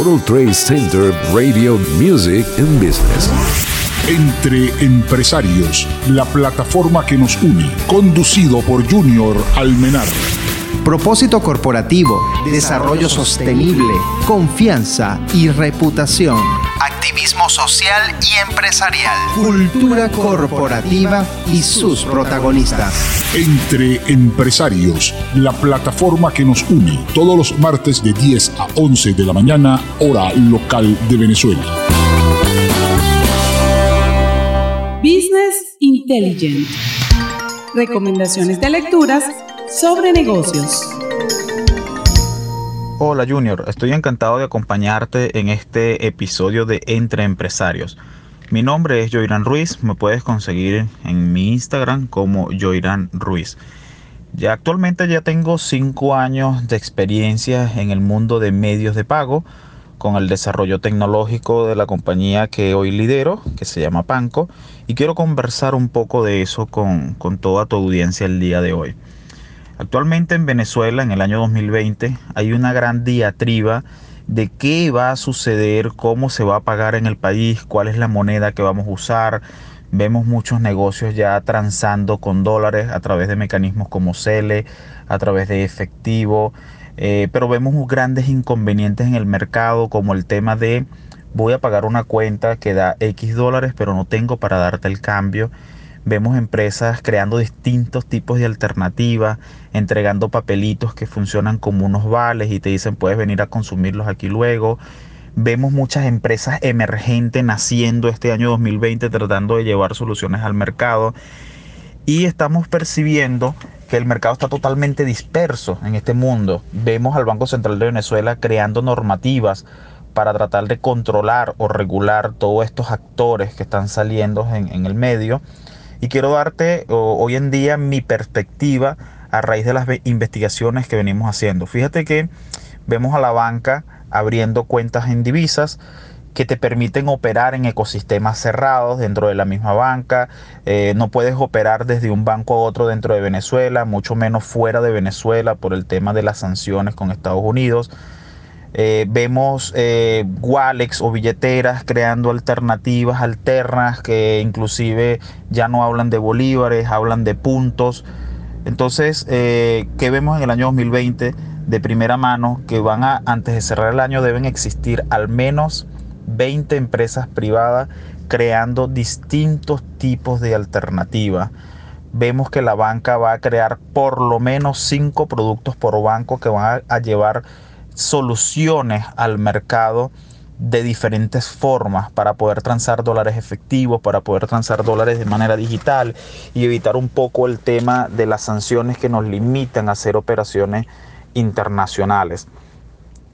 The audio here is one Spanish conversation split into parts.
World Trade Center Radio Music and Business. Entre Empresarios, la plataforma que nos une, conducido por Junior Almenar. Propósito corporativo, desarrollo sostenible, confianza y reputación. Activismo social y empresarial. Cultura corporativa y sus protagonistas. Entre Empresarios, la plataforma que nos une todos los martes de 10 a 11 de la mañana, hora local de Venezuela. Business Intelligent. Recomendaciones de lecturas sobre negocios. Hola Junior, estoy encantado de acompañarte en este episodio de Entre Empresarios. Mi nombre es Joirán Ruiz, me puedes conseguir en mi Instagram como Joirán Ruiz. Ya actualmente ya tengo 5 años de experiencia en el mundo de medios de pago con el desarrollo tecnológico de la compañía que hoy lidero, que se llama Panco, y quiero conversar un poco de eso con, con toda tu audiencia el día de hoy. Actualmente en Venezuela, en el año 2020, hay una gran diatriba de qué va a suceder, cómo se va a pagar en el país, cuál es la moneda que vamos a usar. Vemos muchos negocios ya transando con dólares a través de mecanismos como CELE, a través de efectivo, eh, pero vemos grandes inconvenientes en el mercado como el tema de voy a pagar una cuenta que da X dólares, pero no tengo para darte el cambio Vemos empresas creando distintos tipos de alternativas, entregando papelitos que funcionan como unos vales y te dicen puedes venir a consumirlos aquí luego. Vemos muchas empresas emergentes naciendo este año 2020 tratando de llevar soluciones al mercado y estamos percibiendo que el mercado está totalmente disperso en este mundo. Vemos al Banco Central de Venezuela creando normativas para tratar de controlar o regular todos estos actores que están saliendo en, en el medio y quiero darte hoy en día mi perspectiva a raíz de las investigaciones que venimos haciendo. Fíjate que vemos a la banca abriendo cuentas en divisas que te permiten operar en ecosistemas cerrados dentro de la misma banca. Eh, no puedes operar desde un banco a otro dentro de Venezuela, mucho menos fuera de Venezuela por el tema de las sanciones con Estados Unidos. Eh, vemos eh, wallets o billeteras creando alternativas alternas que inclusive ya no hablan de bolívares, hablan de puntos. Entonces, eh, ¿qué vemos en el año 2020 de primera mano? Que van a, antes de cerrar el año, deben existir al menos 20 empresas privadas creando distintos tipos de alternativas. Vemos que la banca va a crear por lo menos 5 productos por banco que van a llevar soluciones al mercado de diferentes formas para poder transar dólares efectivos, para poder transar dólares de manera digital y evitar un poco el tema de las sanciones que nos limitan a hacer operaciones internacionales.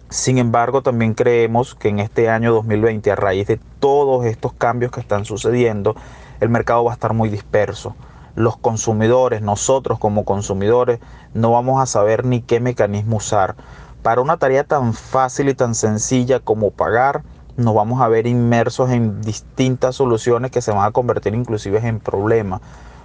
Sin embargo, también creemos que en este año 2020, a raíz de todos estos cambios que están sucediendo, el mercado va a estar muy disperso. Los consumidores, nosotros como consumidores, no vamos a saber ni qué mecanismo usar para una tarea tan fácil y tan sencilla como pagar, nos vamos a ver inmersos en distintas soluciones que se van a convertir inclusive en problemas.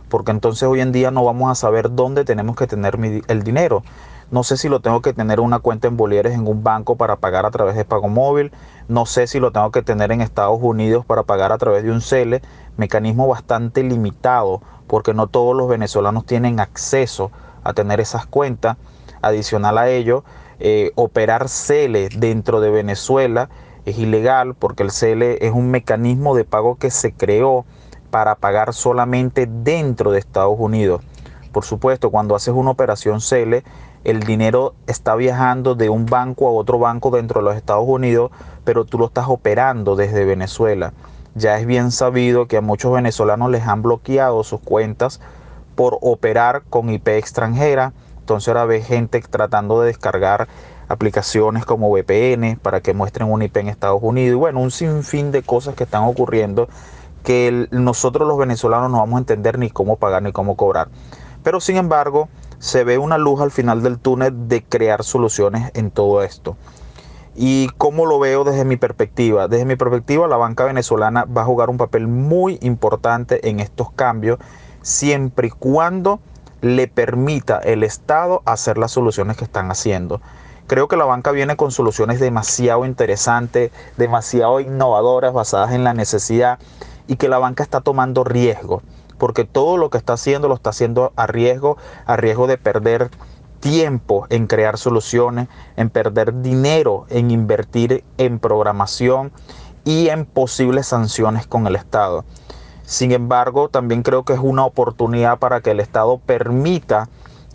Porque entonces hoy en día no vamos a saber dónde tenemos que tener el dinero. No sé si lo tengo que tener una cuenta en bolívares en un banco para pagar a través de pago móvil. No sé si lo tengo que tener en Estados Unidos para pagar a través de un CELE. Mecanismo bastante limitado porque no todos los venezolanos tienen acceso a tener esas cuentas. Adicional a ello, eh, operar CELE dentro de Venezuela es ilegal porque el CELE es un mecanismo de pago que se creó para pagar solamente dentro de Estados Unidos. Por supuesto, cuando haces una operación CELE, el dinero está viajando de un banco a otro banco dentro de los Estados Unidos, pero tú lo estás operando desde Venezuela. Ya es bien sabido que a muchos venezolanos les han bloqueado sus cuentas por operar con IP extranjera entonces ahora ve gente tratando de descargar aplicaciones como VPN para que muestren un IP en Estados Unidos. Y bueno, un sinfín de cosas que están ocurriendo que nosotros los venezolanos no vamos a entender ni cómo pagar ni cómo cobrar. Pero sin embargo, se ve una luz al final del túnel de crear soluciones en todo esto. ¿Y cómo lo veo desde mi perspectiva? Desde mi perspectiva, la banca venezolana va a jugar un papel muy importante en estos cambios, siempre y cuando le permita el Estado hacer las soluciones que están haciendo. Creo que la banca viene con soluciones demasiado interesantes, demasiado innovadoras, basadas en la necesidad y que la banca está tomando riesgo, porque todo lo que está haciendo lo está haciendo a riesgo, a riesgo de perder tiempo en crear soluciones, en perder dinero, en invertir en programación y en posibles sanciones con el Estado. Sin embargo, también creo que es una oportunidad para que el Estado permita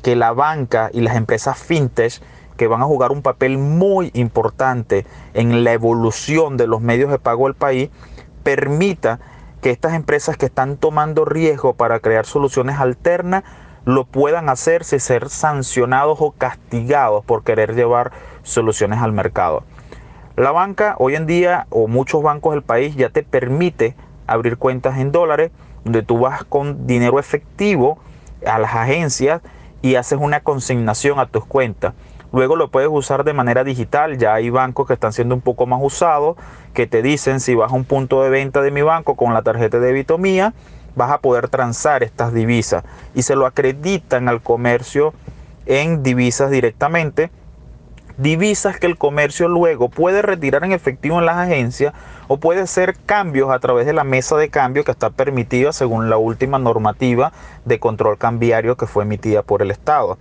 que la banca y las empresas fintech que van a jugar un papel muy importante en la evolución de los medios de pago del país, permita que estas empresas que están tomando riesgo para crear soluciones alternas lo puedan hacer sin ser sancionados o castigados por querer llevar soluciones al mercado. La banca hoy en día o muchos bancos del país ya te permite abrir cuentas en dólares donde tú vas con dinero efectivo a las agencias y haces una consignación a tus cuentas. Luego lo puedes usar de manera digital. Ya hay bancos que están siendo un poco más usados, que te dicen si vas a un punto de venta de mi banco con la tarjeta de débito mía, vas a poder transar estas divisas y se lo acreditan al comercio en divisas directamente. Divisas que el comercio luego puede retirar en efectivo en las agencias o puede hacer cambios a través de la mesa de cambio que está permitida según la última normativa de control cambiario que fue emitida por el Estado.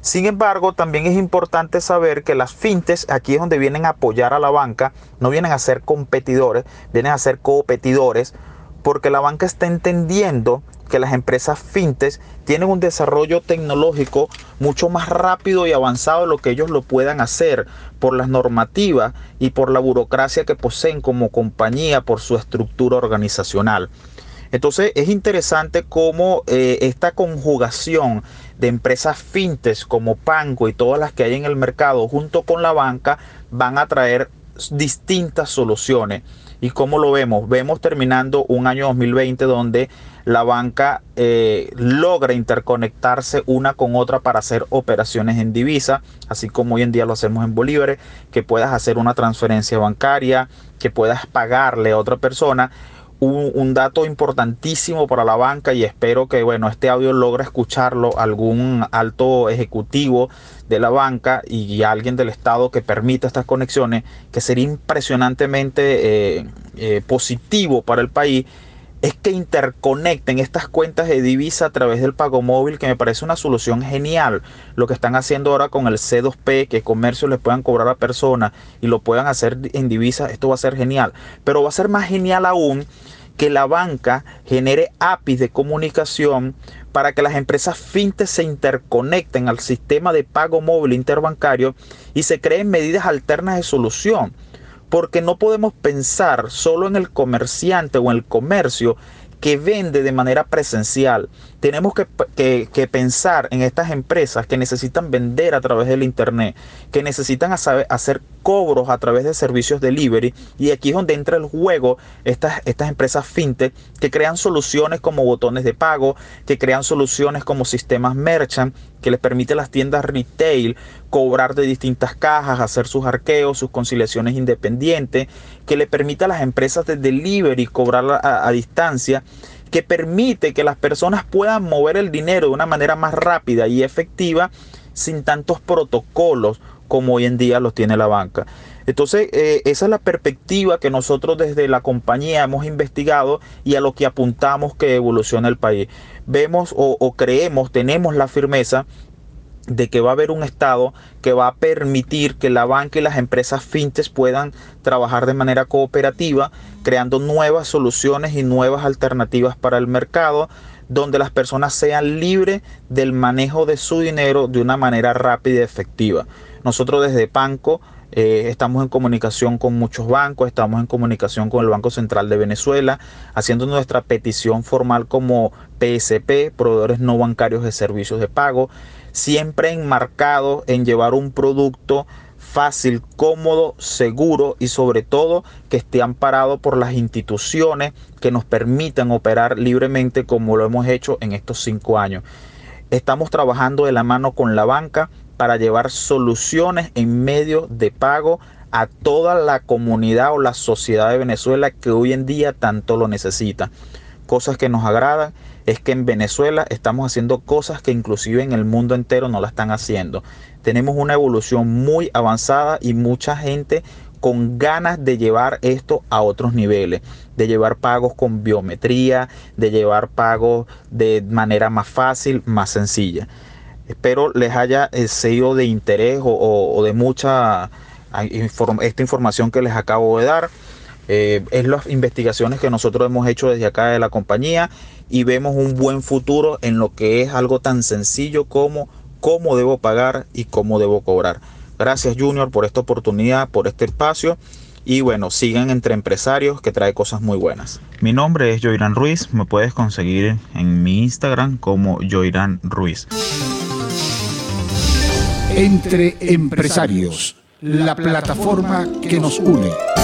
Sin embargo, también es importante saber que las fintes aquí es donde vienen a apoyar a la banca, no vienen a ser competidores, vienen a ser competidores porque la banca está entendiendo que las empresas fintes tienen un desarrollo tecnológico mucho más rápido y avanzado de lo que ellos lo puedan hacer por las normativas y por la burocracia que poseen como compañía, por su estructura organizacional. Entonces es interesante cómo eh, esta conjugación de empresas fintes como Pango y todas las que hay en el mercado junto con la banca van a traer distintas soluciones. ¿Y cómo lo vemos? Vemos terminando un año 2020 donde la banca eh, logra interconectarse una con otra para hacer operaciones en divisa, así como hoy en día lo hacemos en Bolívar, que puedas hacer una transferencia bancaria, que puedas pagarle a otra persona un, dato importantísimo para la banca y espero que bueno este audio logre escucharlo algún alto ejecutivo de la banca y, alguien del estado que permita estas conexiones que sería impresionantemente eh, eh, positivo para el país es que interconecten estas cuentas de divisa a través del pago móvil, que me parece una solución genial. Lo que están haciendo ahora con el C2P, que comercio le puedan cobrar a personas y lo puedan hacer en divisa, esto va a ser genial. Pero va a ser más genial aún que la banca genere APIs de comunicación para que las empresas fintech se interconecten al sistema de pago móvil interbancario y se creen medidas alternas de solución. Porque no podemos pensar solo en el comerciante o en el comercio que vende de manera presencial. Tenemos que, pensar en estas empresas que necesitan vender a través del Internet, que necesitan hacer cobros a través de servicios delivery. Y aquí es donde entra el juego estas, estas empresas fintech que crean soluciones como botones de pago, que crean soluciones como sistemas merchant, que les permite a las tiendas retail cobrar de distintas cajas, hacer sus arqueos, sus conciliaciones independientes, que le permite a las empresas de delivery cobrar a, distancia, que permite que las personas puedan mover el dinero de una manera más rápida y efectiva sin tantos protocolos como hoy en día los tiene la banca. Entonces, eh, esa es la perspectiva que nosotros desde la compañía hemos investigado y a lo que apuntamos que evoluciona el país. Vemos o, creemos, tenemos la firmeza de que va a haber un Estado que va a permitir que la banca y las empresas fintes puedan trabajar de manera cooperativa, creando nuevas soluciones y nuevas alternativas para el mercado, donde las personas sean libres del manejo de su dinero de una manera rápida y efectiva. Nosotros desde Panco eh, estamos en comunicación con muchos bancos, estamos en comunicación con el Banco Central de Venezuela, haciendo nuestra petición formal como PSP, proveedores no bancarios de servicios de pago siempre enmarcado en llevar un producto fácil, cómodo, seguro y sobre todo que esté amparado por las instituciones que nos permitan operar libremente como lo hemos hecho en estos cinco años. Estamos trabajando de la mano con la banca para llevar soluciones en medio de pago a toda la comunidad o la sociedad de Venezuela que hoy en día tanto lo necesita. Cosas que nos agradan es que en Venezuela estamos haciendo cosas que inclusive en el mundo entero no la están haciendo. Tenemos una evolución muy avanzada y mucha gente con ganas de llevar esto a otros niveles, de llevar pagos con biometría, de llevar pagos de manera más fácil, más sencilla. Espero les haya eh, sido de interés o, de mucha ah, esta información que les acabo de dar. Eh, es las investigaciones que nosotros hemos hecho desde acá de la compañía y vemos un buen futuro en lo que es algo tan sencillo como cómo debo pagar y cómo debo cobrar. Gracias Junior por esta oportunidad, por este espacio. Y bueno, sigan entre empresarios que trae cosas muy buenas. Mi nombre es Joirán Ruiz, me puedes conseguir en mi Instagram como Joirán Ruiz. Entre empresarios, la plataforma que nos une.